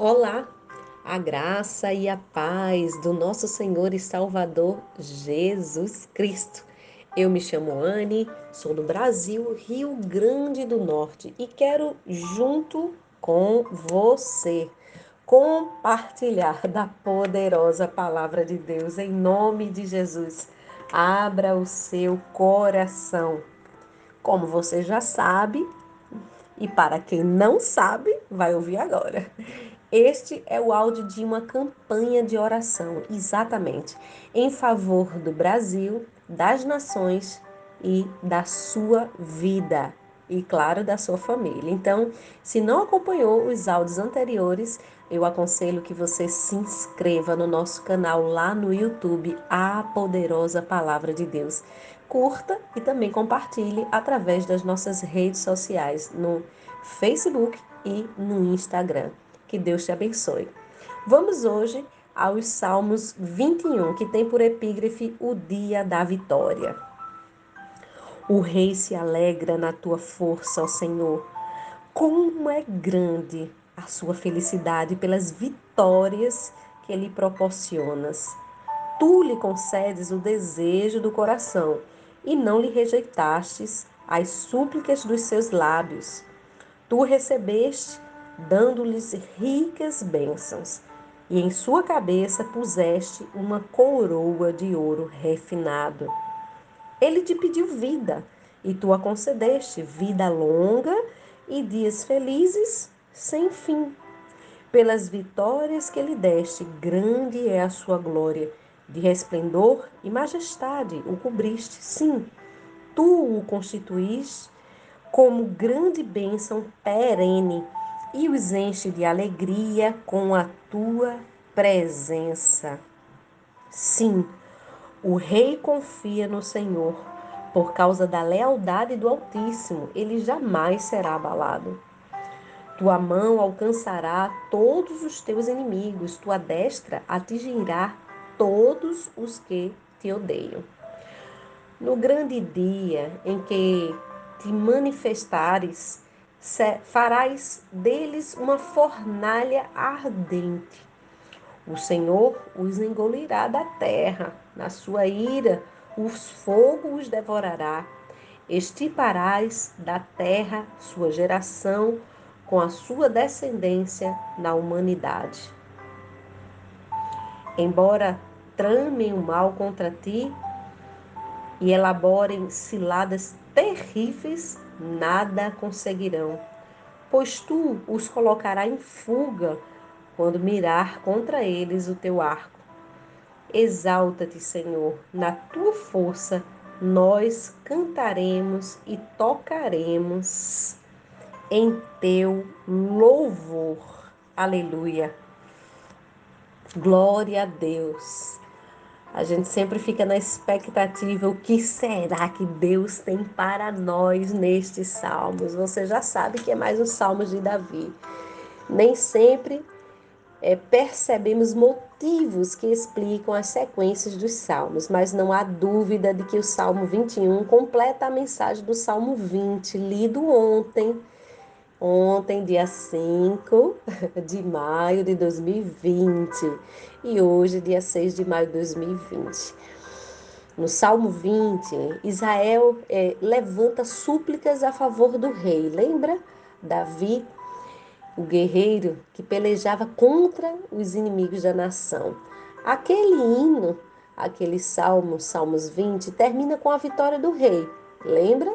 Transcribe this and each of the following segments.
Olá, a graça e a paz do nosso Senhor e Salvador Jesus Cristo. Eu me chamo Anne, sou do Brasil, Rio Grande do Norte e quero, junto com você, compartilhar da poderosa palavra de Deus em nome de Jesus. Abra o seu coração. Como você já sabe, e para quem não sabe, vai ouvir agora. Este é o áudio de uma campanha de oração, exatamente, em favor do Brasil, das nações e da sua vida. E, claro, da sua família. Então, se não acompanhou os áudios anteriores, eu aconselho que você se inscreva no nosso canal lá no YouTube, A Poderosa Palavra de Deus. Curta e também compartilhe através das nossas redes sociais, no Facebook e no Instagram. Que Deus te abençoe. Vamos hoje aos Salmos 21, que tem por epígrafe o dia da vitória. O rei se alegra na tua força, ó Senhor. Como é grande a sua felicidade pelas vitórias que lhe proporcionas. Tu lhe concedes o desejo do coração e não lhe rejeitastes as súplicas dos seus lábios. Tu recebeste dando-lhes ricas bênçãos, e em sua cabeça puseste uma coroa de ouro refinado. Ele te pediu vida, e tu a concedeste vida longa e dias felizes sem fim. Pelas vitórias que lhe deste, grande é a sua glória. De resplendor e majestade o cobriste, sim. Tu o constituíste como grande bênção perene e os enche de alegria com a tua presença. Sim, o rei confia no Senhor. Por causa da lealdade do Altíssimo, ele jamais será abalado. Tua mão alcançará todos os teus inimigos, tua destra atingirá todos os que te odeiam. No grande dia em que te manifestares, farás deles uma fornalha ardente. O Senhor os engolirá da terra, na sua ira, o fogo os devorará. Estiparás da terra sua geração com a sua descendência na humanidade. Embora tramem o mal contra ti e elaborem ciladas terríveis, nada conseguirão, pois tu os colocará em fuga quando mirar contra eles o teu arco. Exalta-te, Senhor, na tua força nós cantaremos e tocaremos em teu louvor. Aleluia. Glória a Deus. A gente sempre fica na expectativa: o que será que Deus tem para nós nestes salmos? Você já sabe que é mais os salmos de Davi. Nem sempre é, percebemos motivos que explicam as sequências dos salmos, mas não há dúvida de que o Salmo 21 completa a mensagem do Salmo 20, lido ontem ontem, dia 5 de maio de 2020, e hoje, dia 6 de maio de 2020. No Salmo 20, Israel é, levanta súplicas a favor do rei. Lembra? Davi, o guerreiro que pelejava contra os inimigos da nação. Aquele hino, aquele salmo, Salmos 20, termina com a vitória do rei. Lembra?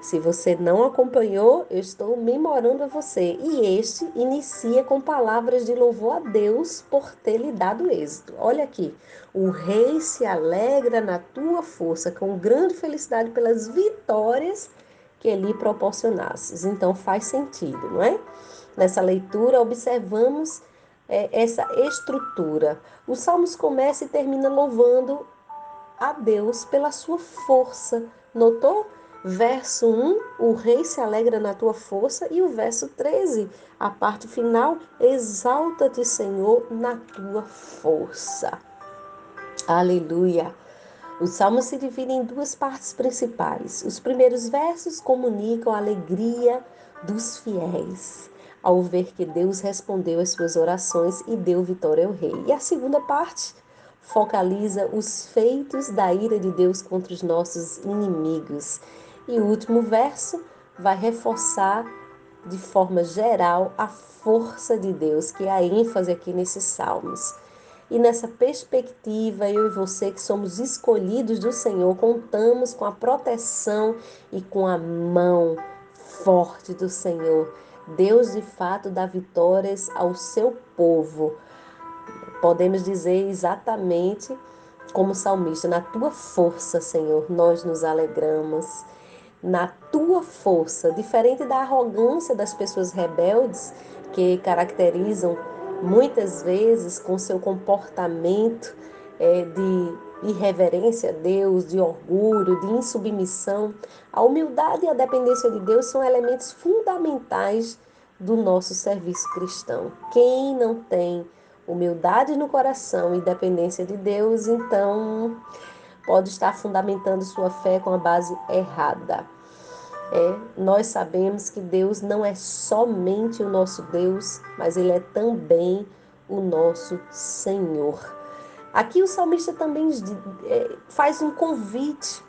Se você não acompanhou, eu estou memorando a você. E este inicia com palavras de louvor a Deus por ter lhe dado êxito. Olha aqui. O rei se alegra na tua força, com grande felicidade pelas vitórias que lhe proporcionasses. Então faz sentido, não é? Nessa leitura, observamos é, essa estrutura. O Salmos começa e termina louvando a Deus pela sua força. Notou? Verso 1, o rei se alegra na tua força, e o verso 13, a parte final, exalta-te, Senhor, na tua força. Aleluia. O salmo se divide em duas partes principais. Os primeiros versos comunicam a alegria dos fiéis. ao ver que Deus respondeu às suas orações e deu vitória ao rei. E a segunda parte focaliza os feitos da ira de Deus contra os nossos inimigos. E o último verso vai reforçar de forma geral a força de Deus, que é a ênfase aqui nesses salmos. E nessa perspectiva, eu e você que somos escolhidos do Senhor, contamos com a proteção e com a mão forte do Senhor. Deus de fato dá vitórias ao seu povo. Podemos dizer exatamente como salmista: na tua força, Senhor, nós nos alegramos. Na tua força, diferente da arrogância das pessoas rebeldes que caracterizam muitas vezes com seu comportamento é, de irreverência a Deus, de orgulho, de insubmissão. A humildade e a dependência de Deus são elementos fundamentais do nosso serviço cristão. Quem não tem humildade no coração e dependência de Deus, então pode estar fundamentando sua fé com a base errada. É, nós sabemos que Deus não é somente o nosso Deus, mas Ele é também o nosso Senhor. Aqui o salmista também é, faz um convite.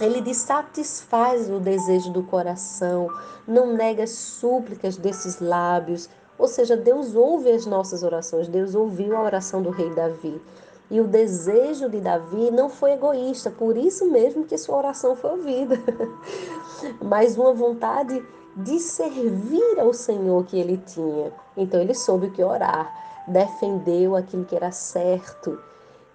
Ele diz: satisfaz o desejo do coração, não nega as súplicas desses lábios. Ou seja, Deus ouve as nossas orações. Deus ouviu a oração do rei Davi. E o desejo de Davi não foi egoísta, por isso mesmo que sua oração foi ouvida. Mas uma vontade de servir ao Senhor que ele tinha. Então ele soube o que orar, defendeu aquilo que era certo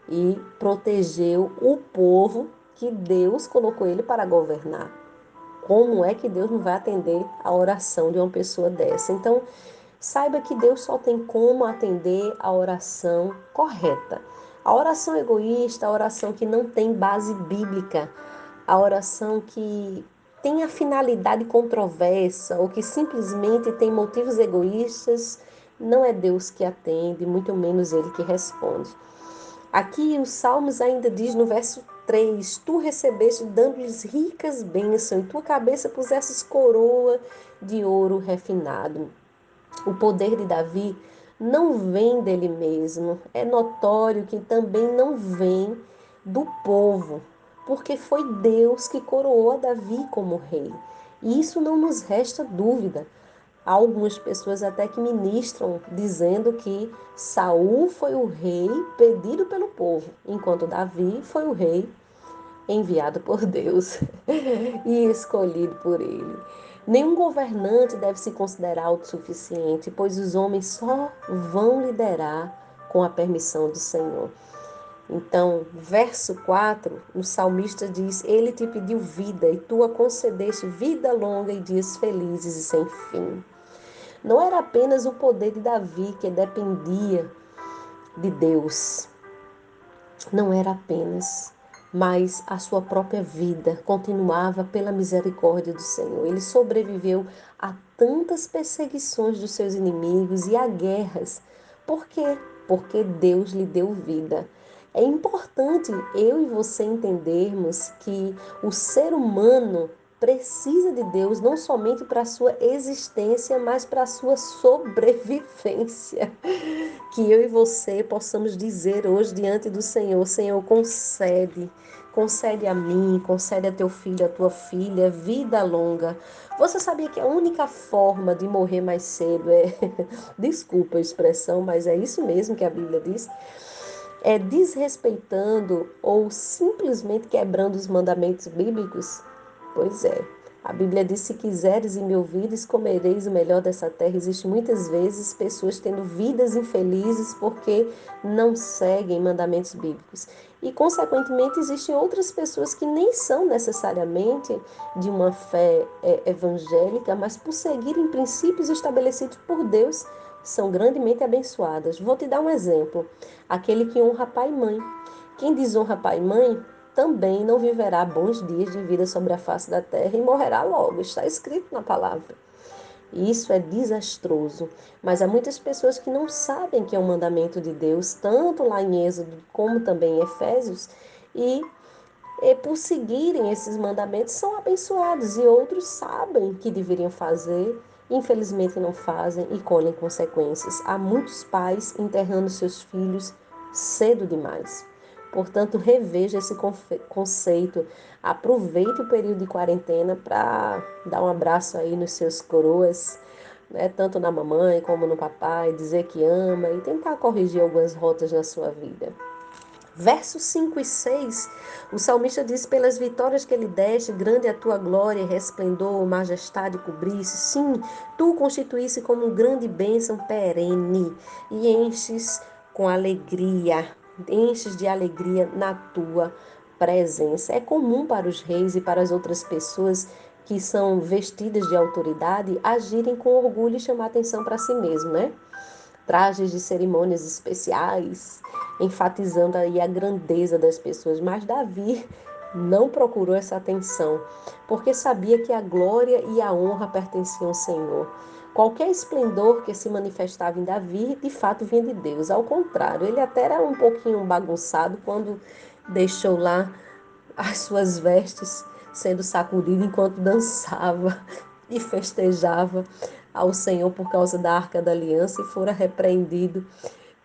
e protegeu o povo que Deus colocou ele para governar. Como é que Deus não vai atender a oração de uma pessoa dessa? Então, saiba que Deus só tem como atender a oração correta. A oração egoísta, a oração que não tem base bíblica, a oração que tem a finalidade controversa ou que simplesmente tem motivos egoístas, não é Deus que atende, muito menos Ele que responde. Aqui os Salmos ainda diz no verso 3: Tu recebeste dando-lhes ricas bênçãos, e tua cabeça pusesses coroa de ouro refinado. O poder de Davi não vem dele mesmo. É notório que também não vem do povo, porque foi Deus que coroou a Davi como rei. E isso não nos resta dúvida. Há algumas pessoas até que ministram dizendo que Saul foi o rei pedido pelo povo, enquanto Davi foi o rei enviado por Deus e escolhido por ele. Nenhum governante deve se considerar autossuficiente, pois os homens só vão liderar com a permissão do Senhor. Então, verso 4, o salmista diz: Ele te pediu vida e tu a concedeste vida longa e dias felizes e sem fim. Não era apenas o poder de Davi que dependia de Deus. Não era apenas mas a sua própria vida continuava pela misericórdia do Senhor. Ele sobreviveu a tantas perseguições dos seus inimigos e a guerras. Por quê? Porque Deus lhe deu vida. É importante eu e você entendermos que o ser humano precisa de Deus não somente para a sua existência, mas para a sua sobrevivência. Que eu e você possamos dizer hoje diante do Senhor: Senhor, concede, concede a mim, concede a teu filho, a tua filha, vida longa. Você sabia que a única forma de morrer mais cedo é, desculpa a expressão, mas é isso mesmo que a Bíblia diz é desrespeitando ou simplesmente quebrando os mandamentos bíblicos? Pois é. A Bíblia diz: se quiseres e me ouvires, comereis o melhor dessa terra. Existem muitas vezes pessoas tendo vidas infelizes porque não seguem mandamentos bíblicos. E, consequentemente, existem outras pessoas que nem são necessariamente de uma fé é, evangélica, mas por seguirem princípios estabelecidos por Deus, são grandemente abençoadas. Vou te dar um exemplo: aquele que honra pai e mãe. Quem desonra pai e mãe também não viverá bons dias de vida sobre a face da terra e morrerá logo. Está escrito na palavra. Isso é desastroso, mas há muitas pessoas que não sabem que é um mandamento de Deus, tanto lá em Êxodo como também em Efésios, e, e por seguirem esses mandamentos são abençoados, e outros sabem que deveriam fazer, infelizmente não fazem e colhem consequências. Há muitos pais enterrando seus filhos cedo demais. Portanto, reveja esse conceito. Aproveite o período de quarentena para dar um abraço aí nos seus coroas, né? tanto na mamãe como no papai, dizer que ama e tentar corrigir algumas rotas na sua vida. Versos 5 e 6, o salmista diz: Pelas vitórias que ele deste, grande é a tua glória, resplendor, majestade cobrisse. Sim, tu constituísse como um grande bênção perene e enches com alegria, enches de alegria na tua presença. É comum para os reis e para as outras pessoas que são vestidas de autoridade agirem com orgulho e chamar atenção para si mesmo, né? Trajes de cerimônias especiais, enfatizando aí a grandeza das pessoas. Mas Davi não procurou essa atenção, porque sabia que a glória e a honra pertenciam ao Senhor. Qualquer esplendor que se manifestava em Davi, de fato vinha de Deus. Ao contrário, ele até era um pouquinho bagunçado quando deixou lá as suas vestes sendo sacudidas enquanto dançava e festejava ao Senhor por causa da arca da aliança e fora repreendido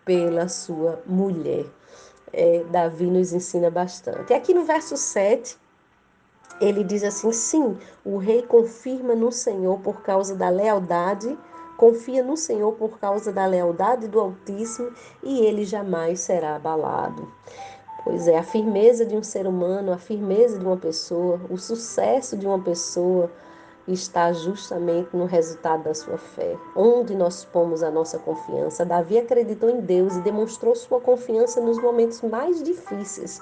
pela sua mulher. É, Davi nos ensina bastante. E aqui no verso 7, ele diz assim: sim, o rei confirma no Senhor por causa da lealdade, confia no Senhor por causa da lealdade do Altíssimo e ele jamais será abalado. Pois é, a firmeza de um ser humano, a firmeza de uma pessoa, o sucesso de uma pessoa, está justamente no resultado da sua fé, onde nós pomos a nossa confiança. Davi acreditou em Deus e demonstrou sua confiança nos momentos mais difíceis,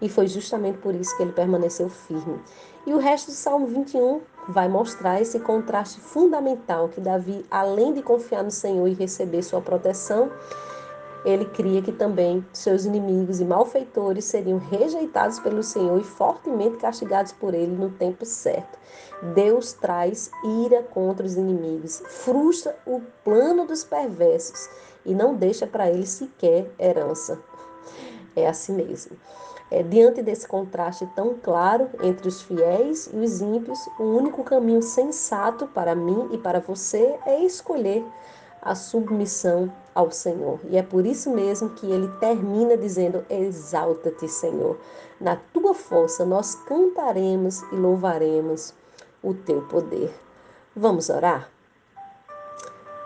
e foi justamente por isso que ele permaneceu firme. E o resto do Salmo 21 vai mostrar esse contraste fundamental que Davi, além de confiar no Senhor e receber sua proteção, ele cria que também seus inimigos e malfeitores seriam rejeitados pelo Senhor e fortemente castigados por ele no tempo certo. Deus traz ira contra os inimigos, frustra o plano dos perversos e não deixa para eles sequer herança. É assim mesmo. É, diante desse contraste tão claro entre os fiéis e os ímpios, o único caminho sensato para mim e para você é escolher a submissão ao Senhor. E é por isso mesmo que ele termina dizendo: Exalta-te, Senhor. Na tua força nós cantaremos e louvaremos o teu poder. Vamos orar?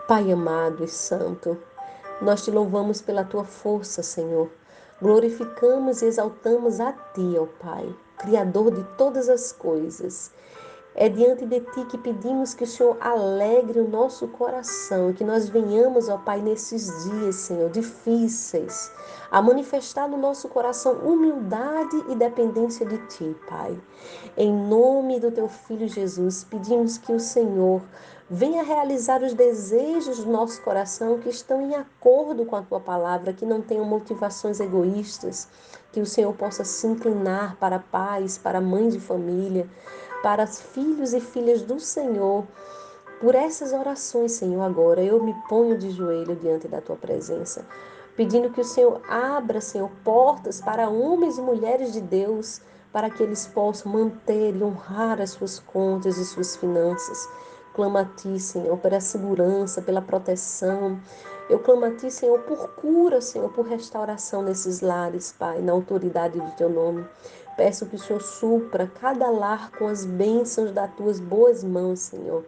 Pai amado e santo, nós te louvamos pela tua força, Senhor. Glorificamos e exaltamos a ti, ó Pai, Criador de todas as coisas. É diante de Ti que pedimos que o Senhor alegre o nosso coração, que nós venhamos, ó Pai, nesses dias, Senhor, difíceis, a manifestar no nosso coração humildade e dependência de Ti, Pai. Em nome do Teu Filho Jesus, pedimos que o Senhor venha realizar os desejos do nosso coração que estão em acordo com a Tua palavra, que não tenham motivações egoístas, que o Senhor possa se inclinar para pais, para mães de família, para filhos e filhas do Senhor. Por essas orações, Senhor, agora eu me ponho de joelho diante da tua presença, pedindo que o Senhor abra, Senhor, portas para homens e mulheres de Deus, para que eles possam manter e honrar as suas contas e suas finanças. Clamo a Ti, Senhor, pela segurança, pela proteção. Eu clamo a Ti, Senhor, por cura, Senhor, por restauração nesses lares, Pai, na autoridade do Teu nome. Peço que o Senhor supra cada lar com as bênçãos das tuas boas mãos, Senhor.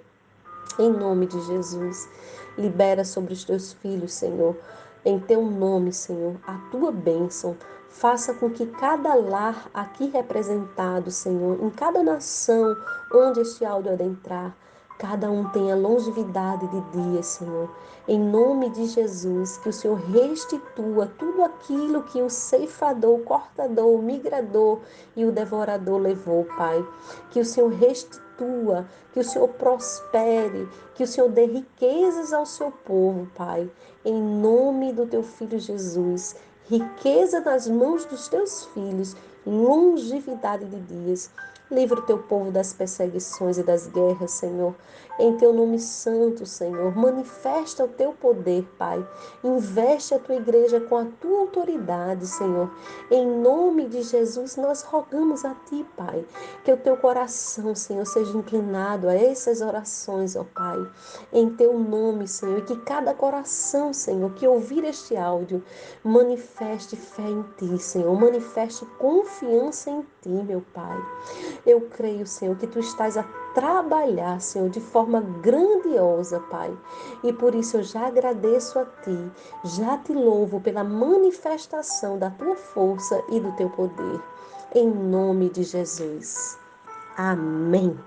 Em nome de Jesus, libera sobre os teus filhos, Senhor, em teu nome, Senhor, a tua bênção. Faça com que cada lar aqui representado, Senhor, em cada nação onde este áudio adentrar, cada um tenha longevidade de dias, Senhor. Em nome de Jesus, que o Senhor restitua tudo aquilo que o ceifador, o cortador, o migrador e o devorador levou, Pai. Que o Senhor restitua, que o Senhor prospere, que o Senhor dê riquezas ao seu povo, Pai. Em nome do teu filho Jesus, riqueza nas mãos dos teus filhos, longevidade de dias. Livra o teu povo das perseguições e das guerras, Senhor. Em teu nome santo, Senhor, manifesta o teu poder, Pai. Investe a tua igreja com a tua autoridade, Senhor. Em nome de Jesus, nós rogamos a ti, Pai, que o teu coração, Senhor, seja inclinado a essas orações, ó Pai. Em teu nome, Senhor, e que cada coração, Senhor, que ouvir este áudio, manifeste fé em ti, Senhor. Manifeste confiança em ti, meu Pai. Eu creio, Senhor, que tu estás a trabalhar, Senhor, de forma grandiosa, Pai. E por isso eu já agradeço a Ti, já te louvo pela manifestação da Tua força e do Teu poder. Em nome de Jesus. Amém.